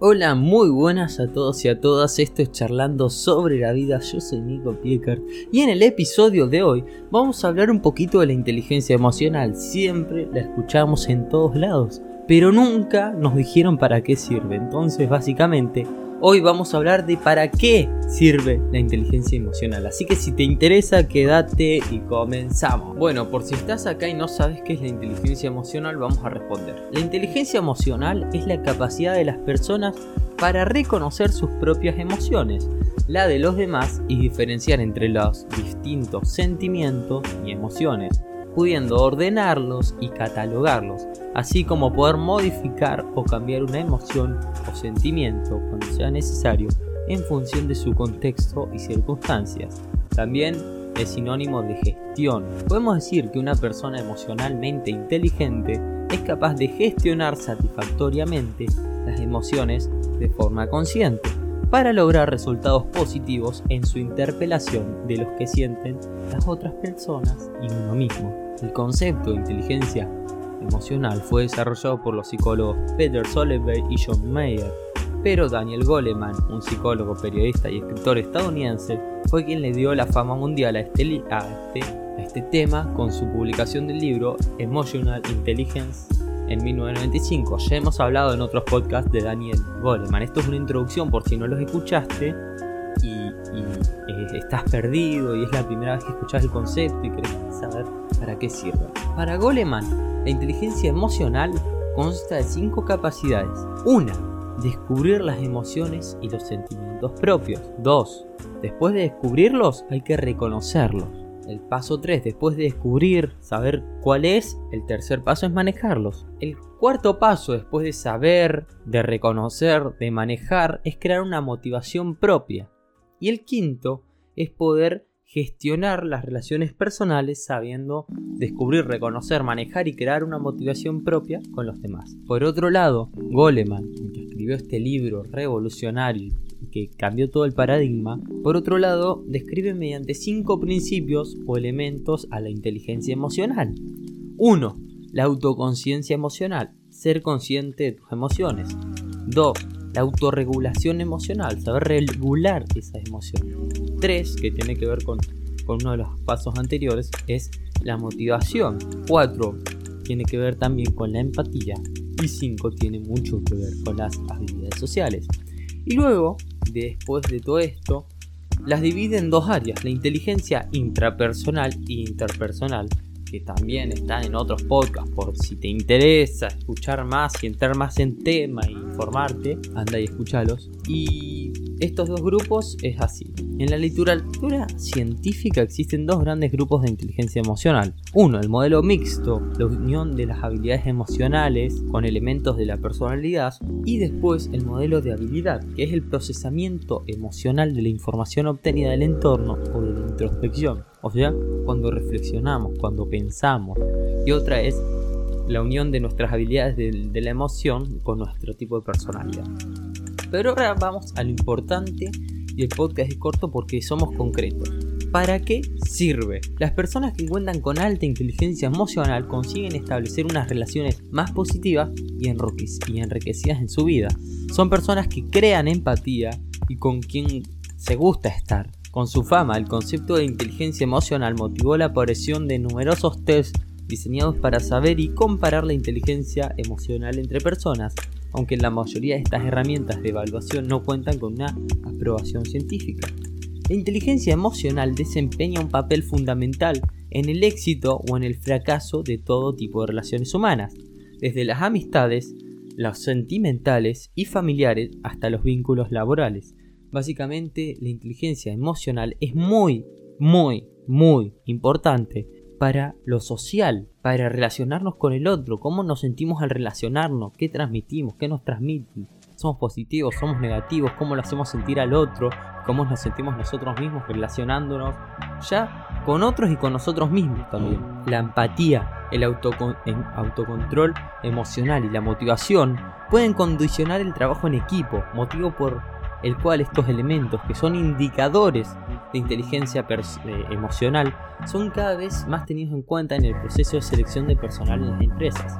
Hola, muy buenas a todos y a todas. Esto es Charlando sobre la vida. Yo soy Nico Piekert y en el episodio de hoy vamos a hablar un poquito de la inteligencia emocional. Siempre la escuchamos en todos lados, pero nunca nos dijeron para qué sirve. Entonces, básicamente, Hoy vamos a hablar de para qué sirve la inteligencia emocional. Así que si te interesa, quédate y comenzamos. Bueno, por si estás acá y no sabes qué es la inteligencia emocional, vamos a responder. La inteligencia emocional es la capacidad de las personas para reconocer sus propias emociones, la de los demás y diferenciar entre los distintos sentimientos y emociones pudiendo ordenarlos y catalogarlos, así como poder modificar o cambiar una emoción o sentimiento cuando sea necesario en función de su contexto y circunstancias. También es sinónimo de gestión. Podemos decir que una persona emocionalmente inteligente es capaz de gestionar satisfactoriamente las emociones de forma consciente para lograr resultados positivos en su interpelación de los que sienten las otras personas y uno mismo. El concepto de inteligencia emocional fue desarrollado por los psicólogos Peter Solebay y John Mayer, pero Daniel Goleman, un psicólogo, periodista y escritor estadounidense, fue quien le dio la fama mundial a este, a este, a este tema con su publicación del libro Emotional Intelligence en 1995. Ya hemos hablado en otros podcasts de Daniel Goleman. Esto es una introducción por si no los escuchaste y, eh, estás perdido y es la primera vez que escuchas el concepto y querés saber para qué sirve. Para Goleman, la inteligencia emocional consta de cinco capacidades. Una, descubrir las emociones y los sentimientos propios. Dos, después de descubrirlos hay que reconocerlos. El paso 3, después de descubrir, saber cuál es, el tercer paso es manejarlos. El cuarto paso, después de saber, de reconocer, de manejar, es crear una motivación propia. Y el quinto es poder gestionar las relaciones personales sabiendo descubrir, reconocer, manejar y crear una motivación propia con los demás. Por otro lado, Goleman, que escribió este libro revolucionario que cambió todo el paradigma, por otro lado, describe mediante cinco principios o elementos a la inteligencia emocional. 1. La autoconciencia emocional, ser consciente de tus emociones. 2. La autorregulación emocional, saber regular esas emociones. 3, que tiene que ver con, con uno de los pasos anteriores, es la motivación. 4. Tiene que ver también con la empatía. Y 5 tiene mucho que ver con las habilidades sociales. Y luego, después de todo esto, las divide en dos áreas, la inteligencia intrapersonal e interpersonal, que también están en otros podcasts por si te interesa escuchar más y entrar más en tema e informarte, anda y escúchalos. Y estos dos grupos es así. En la literatura científica existen dos grandes grupos de inteligencia emocional. Uno, el modelo mixto, la unión de las habilidades emocionales con elementos de la personalidad. Y después el modelo de habilidad, que es el procesamiento emocional de la información obtenida del entorno o de la introspección. O sea, cuando reflexionamos, cuando pensamos. Y otra es la unión de nuestras habilidades de, la emoción con nuestro tipo de personalidad. Pero ahora vamos a lo importante y el podcast es corto porque somos concretos. ¿Para qué sirve? Las personas que cuentan con alta inteligencia emocional consiguen establecer unas relaciones más positivas y enriquecidas en su vida. Son personas que crean empatía y con quien se gusta estar. Con su fama, el concepto de inteligencia emocional motivó la aparición de numerosos tests diseñados para saber y comparar la inteligencia emocional entre personas, aunque la mayoría de estas herramientas de evaluación no cuentan con una aprobación científica. La inteligencia emocional desempeña un papel fundamental en el éxito o en el fracaso de todo tipo de relaciones humanas, desde las amistades, las sentimentales y familiares hasta los vínculos laborales. Básicamente, la inteligencia emocional es muy, muy, muy importante para lo social, para relacionarnos con el otro, cómo nos sentimos al relacionarnos, qué transmitimos, qué nos transmiten. Somos positivos, somos negativos, cómo lo hacemos sentir al otro, cómo nos sentimos nosotros mismos relacionándonos ya con otros y con nosotros mismos también. La empatía, el autocontrol emocional y la motivación pueden condicionar el trabajo en equipo, motivo por el cual estos elementos, que son indicadores de inteligencia eh, emocional son cada vez más tenidos en cuenta en el proceso de selección de personal en las empresas.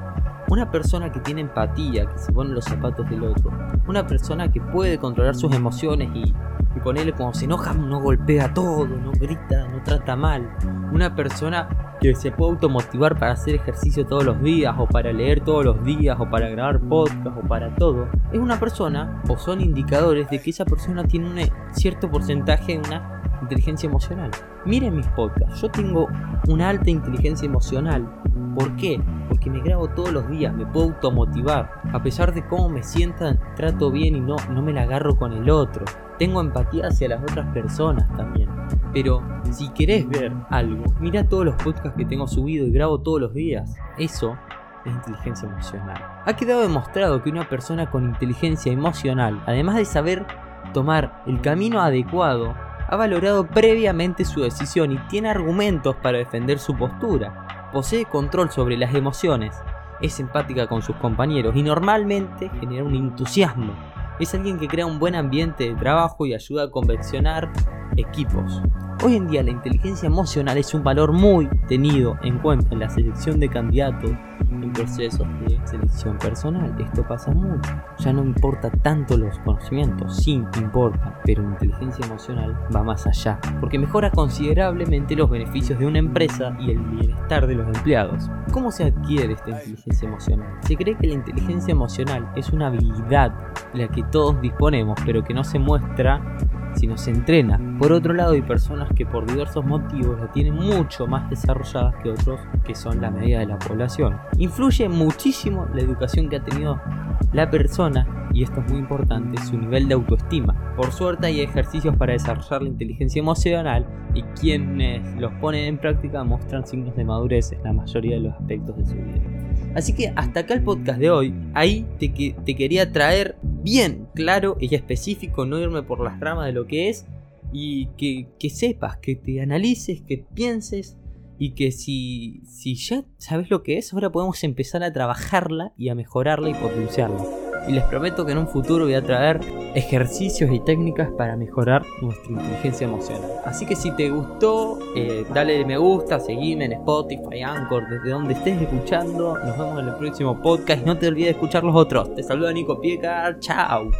Una persona que tiene empatía, que se pone los zapatos del otro. Una persona que puede controlar sus emociones y, y ponerle cuando se enoja no golpea todo, no grita, no trata mal. Una persona que se puede automotivar para hacer ejercicio todos los días, o para leer todos los días, o para grabar podcast, o para todo, es una persona, o son indicadores de que esa persona tiene un cierto porcentaje de una inteligencia emocional. Miren mis podcasts, yo tengo una alta inteligencia emocional. ¿Por qué? Porque me grabo todos los días, me puedo automotivar. A pesar de cómo me sientan, trato bien y no, no me la agarro con el otro. Tengo empatía hacia las otras personas también. Pero si querés ver algo, mira todos los podcasts que tengo subido y grabo todos los días. Eso es inteligencia emocional. Ha quedado demostrado que una persona con inteligencia emocional, además de saber tomar el camino adecuado, ha valorado previamente su decisión y tiene argumentos para defender su postura. Posee control sobre las emociones, es empática con sus compañeros y normalmente genera un entusiasmo. Es alguien que crea un buen ambiente de trabajo y ayuda a convencionar equipos. Hoy en día la inteligencia emocional es un valor muy tenido en cuenta en la selección de candidatos en procesos de selección personal. Esto pasa mucho. Ya no importa tanto los conocimientos, sí importa, pero la inteligencia emocional va más allá, porque mejora considerablemente los beneficios de una empresa y el bienestar de los empleados. ¿Cómo se adquiere esta inteligencia emocional? Se cree que la inteligencia emocional es una habilidad la que todos disponemos, pero que no se muestra sino se entrena. Por otro lado, hay personas que por diversos motivos la tienen mucho más desarrolladas que otros que son la media de la población. Influye muchísimo la educación que ha tenido la persona y esto es muy importante, su nivel de autoestima. Por suerte hay ejercicios para desarrollar la inteligencia emocional y quienes los ponen en práctica muestran signos de madurez en la mayoría de los aspectos de su vida. Así que hasta acá el podcast de hoy. Ahí te, te quería traer bien claro y específico, no irme por las ramas de lo que es y que, que sepas, que te analices, que pienses y que si, si ya sabes lo que es, ahora podemos empezar a trabajarla y a mejorarla y potenciarla y les prometo que en un futuro voy a traer ejercicios y técnicas para mejorar nuestra inteligencia emocional. Así que si te gustó, eh, dale me gusta, seguime en Spotify, Anchor, desde donde estés escuchando. Nos vemos en el próximo podcast no te olvides de escuchar los otros. Te saluda Nico Piecar, chao.